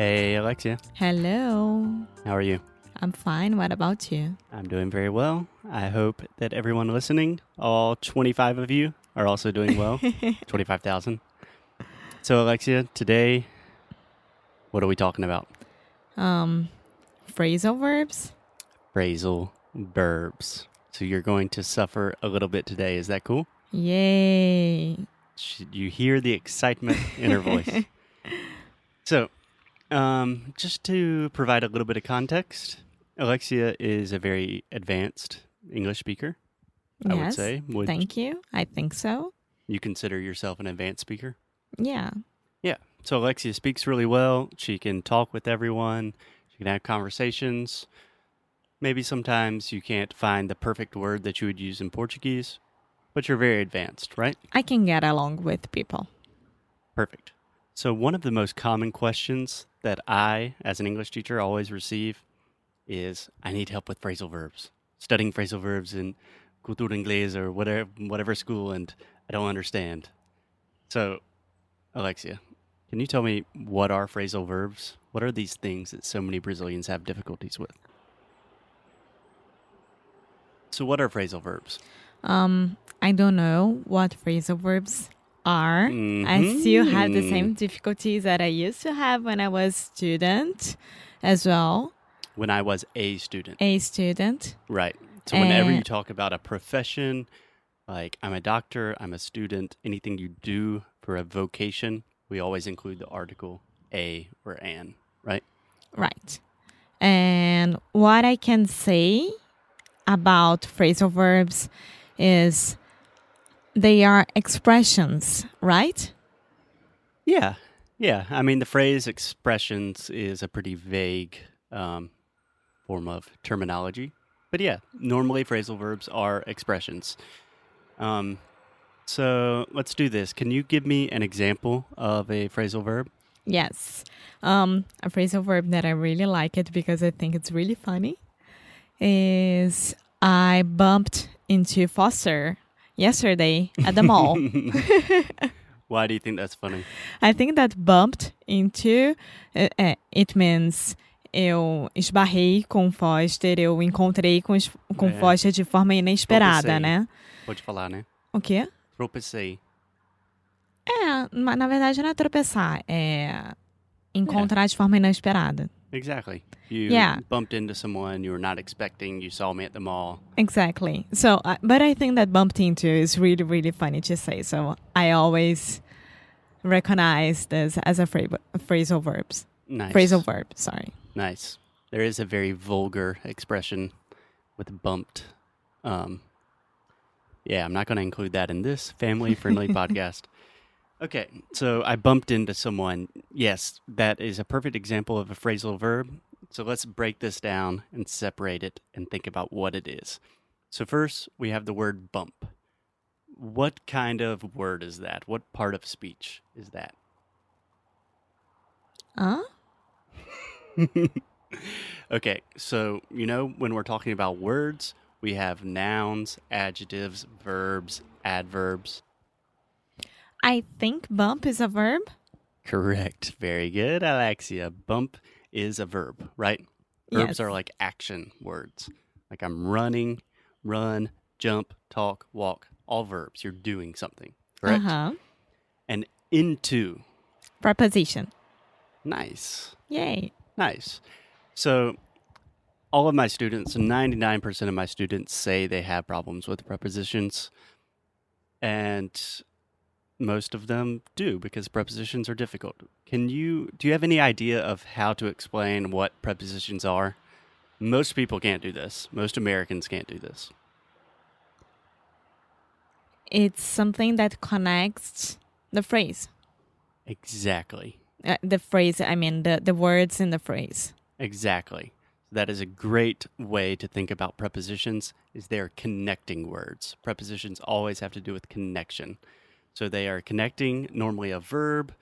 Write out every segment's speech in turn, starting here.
Hey, Alexia. Hello. How are you? I'm fine. What about you? I'm doing very well. I hope that everyone listening, all 25 of you, are also doing well. 25,000. So, Alexia, today, what are we talking about? Um, phrasal verbs? Phrasal verbs. So, you're going to suffer a little bit today. Is that cool? Yay. Should you hear the excitement in her voice? so, um, just to provide a little bit of context, Alexia is a very advanced English speaker. I would say. Would Thank you. I think so. you consider yourself an advanced speaker? Yeah. Yeah. So Alexia speaks really well. She can talk with everyone. She can have conversations. Maybe sometimes you can't find the perfect word that you would use in Portuguese, but you're very advanced, right? I can get along with people. Perfect. So, one of the most common questions that I, as an English teacher, always receive is I need help with phrasal verbs. Studying phrasal verbs in Cultura Inglesa or whatever, whatever school, and I don't understand. So, Alexia, can you tell me what are phrasal verbs? What are these things that so many Brazilians have difficulties with? So, what are phrasal verbs? Um, I don't know what phrasal verbs are. I still have the Mhm. same difficulties that I used to have when I was student as well. When I was a student. A student. Right. So whenever Eh. you talk about a profession, like I'm a doctor, I'm a student, anything you do for a vocation, we always include the article a or an, right? Right. And what I can say about phrasal verbs is they are expressions, right? Yeah. Yeah. I mean, the phrase expressions is a pretty vague um, form of terminology. But yeah, normally phrasal verbs are expressions. Um, so let's do this. Can you give me an example of a phrasal verb? Yes. Um, a phrasal verb that I really like it because I think it's really funny is I bumped into Foster yesterday at the mall. Why do you think that's funny? I think that bumped into uh, it means eu esbarrei com Foster, eu encontrei com, com É. Foster de forma inesperada, Tropecei. né? Pode falar, né? O quê? Tropecei. É, ma- na verdade não é tropeçar, é encontrar de forma inesperada. Exactly. You Yeah. bumped into someone you were not expecting. You saw me at the mall. Exactly. So, uh, but I think that bumped into is really, really funny to say. So I always recognize this as a phra- phrasal verbs. Nice. Phrasal verb. Sorry. Nice. There is a very vulgar expression with bumped. Um, yeah, I'm not going to include that in this family friendly podcast. Okay, so I bumped into someone. Yes, that is a perfect example of a phrasal verb. So let's break this down and separate it and think about what it is. So, first, we have the word bump. What kind of word is that? What part of speech is that? Huh? okay, so you know when we're talking about words, we have nouns, adjectives, verbs, adverbs. I think bump is a verb. Correct. Very good, Alexia. Bump is a verb, right? Verbs Yes. are like action words. Like I'm running, run, jump, talk, walk. All verbs. You're doing something, correct? Uh huh. And into. Preposition. Nice. Yay. Nice. So, all of my students, 99% of my students say they have problems with prepositions. And most of them do because prepositions are difficult. Can you do you have any idea of how to explain what prepositions are? Most people can't do this. Most Americans can't do this. It's something that connects the phrase. Exactly. Uh, the phrase, I mean, the, the words in the phrase. Exactly. That is a great way to think about prepositions is they are connecting words. Prepositions always have to do with connection. So they are connecting normally a verb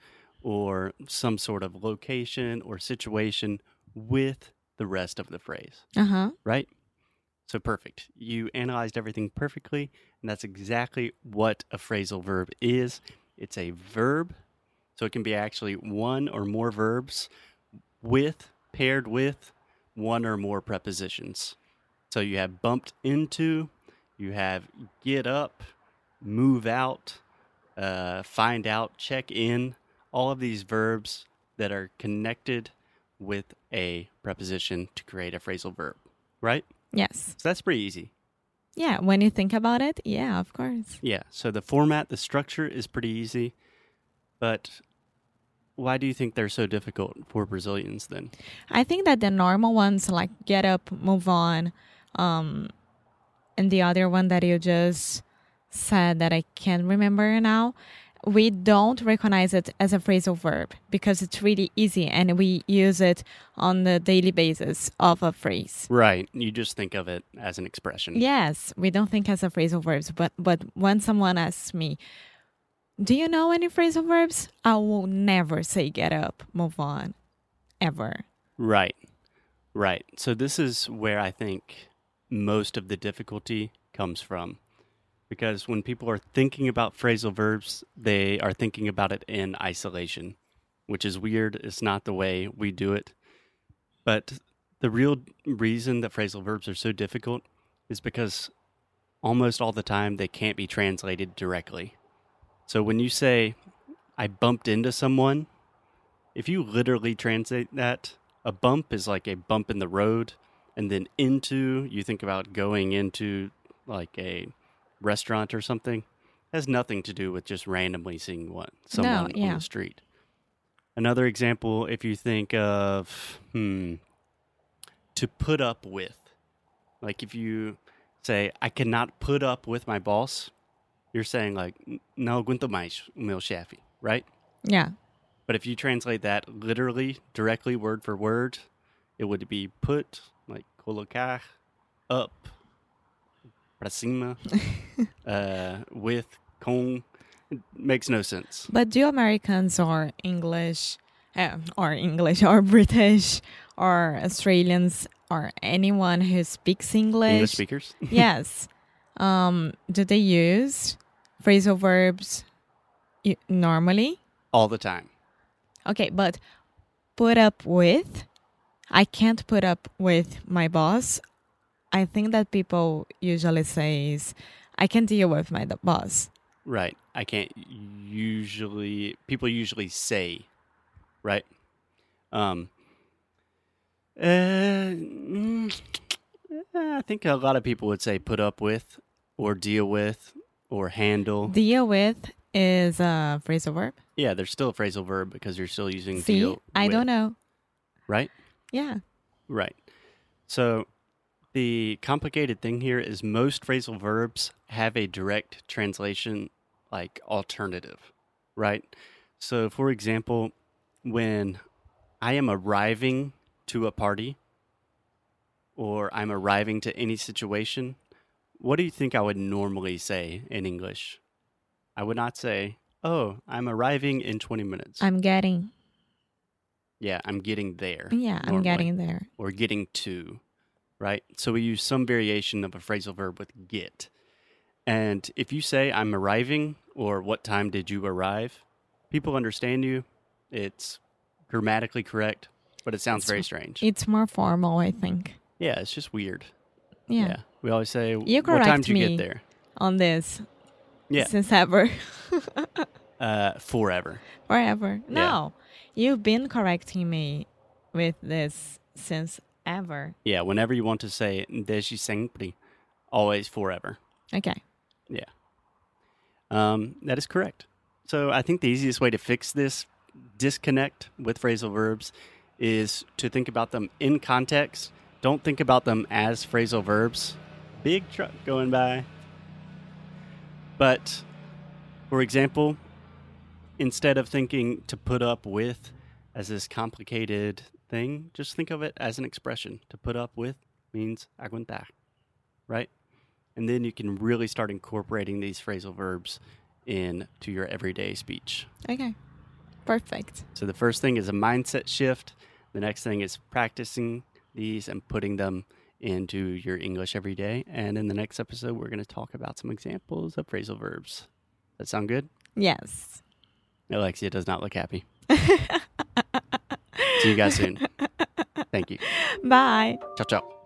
or some sort of location or situation with the rest of the phrase, Uh huh. right? So perfect. You analyzed everything perfectly, and that's exactly what a phrasal verb is. It's a verb, so it can be actually one or more verbs with paired with one or more prepositions. So you have bumped into, you have get up, move out, uh, find out, check in, all of these verbs that are connected with a preposition to create a phrasal verb, right? Yes. So that's pretty easy. Yeah. When you think about it, yeah, of course. Yeah. So the format, the structure is pretty easy. But why do you think they're so difficult for Brazilians then? I think that the normal ones like get up, move on, um, and the other one that you just said that I can't remember now, we don't recognize it as a phrasal verb because it's really easy and we use it on the daily basis of a phrase. Right. You just think of it as an expression. Yes, we don't think as a phrasal verbs, but but when someone asks me, "Do you know any phrasal verbs?" I will never say "get up, move on," ever. Right. Right. So this is where I think most of the difficulty comes from. Because when people are thinking about phrasal verbs, they are thinking about it in isolation, which is weird. It's not the way we do it. But the real reason that phrasal verbs are so difficult is because almost all the time they can't be translated directly. So when you say, I bumped into someone, if you literally translate that, a bump is like a bump in the road. And then into, you think about going into like a restaurant or something. has nothing to do with just randomly seeing one someone on yeah. the street. Another example, if you think of hmm, to put up with, like if you say I cannot put up with my boss, you're saying like no aguento mais meu chefe, right? Yeah. But if you translate that literally, directly, word for word, it would be put, like colocar, up, para cima, uh, with, com. It makes no sense. But do Americans or English, uh, or English or British or Australians or anyone who speaks English, English speakers? yes, um, do they use phrasal verbs normally? All the time. Okay, but put up with, I can't put up with my boss. I think that people usually says, I can deal with my boss. Right. I can't usually, people usually say, right? Um, uh, mm, I think a lot of people would say put up with or deal with or handle. Deal with is a phrasal verb. Yeah, there's still a phrasal verb because you're still using See, deal. I with, don't know. Right? Yeah. Right. So the complicated thing here is most phrasal verbs have a direct translation like alternative, right? So for example, when I am arriving to a party or I'm arriving to any situation, what do you think I would normally say in English? I would not say, "Oh, I'm arriving in 20 minutes." I'm getting. yeah, I'm getting there. Yeah, I'm getting there. or getting to, right? So we use some variation of a phrasal verb with get. And if you say, I'm arriving, or what time did you arrive, people understand you. It's grammatically correct, but it sounds It's- very strange. It's more formal, I think. yeah, it's just weird. Yeah. We always say, You what time did you get there? On this. Yeah. Since ever. Uh, forever. Forever. Yeah. No. You've been correcting me with this since ever. Yeah, whenever you want to say desde sempre, always forever. Okay. Yeah. Um, that is correct. So I think the easiest way to fix this disconnect with phrasal verbs is to think about them in context. Don't think about them as phrasal verbs. Big truck going by. But, for example, instead of thinking to put up with as this complicated thing, just think of it as an expression. To put up with means aguantar, right? And then you can really start incorporating these phrasal verbs into your everyday speech. Okay. Perfect. So the first thing is a mindset shift. The next thing is practicing these and putting them into your English every day. And in the next episode, we're going to talk about some examples of phrasal verbs. That sound good? Yes. Alexia does not look happy. See you guys soon. Thank you. Bye. Ciao, ciao.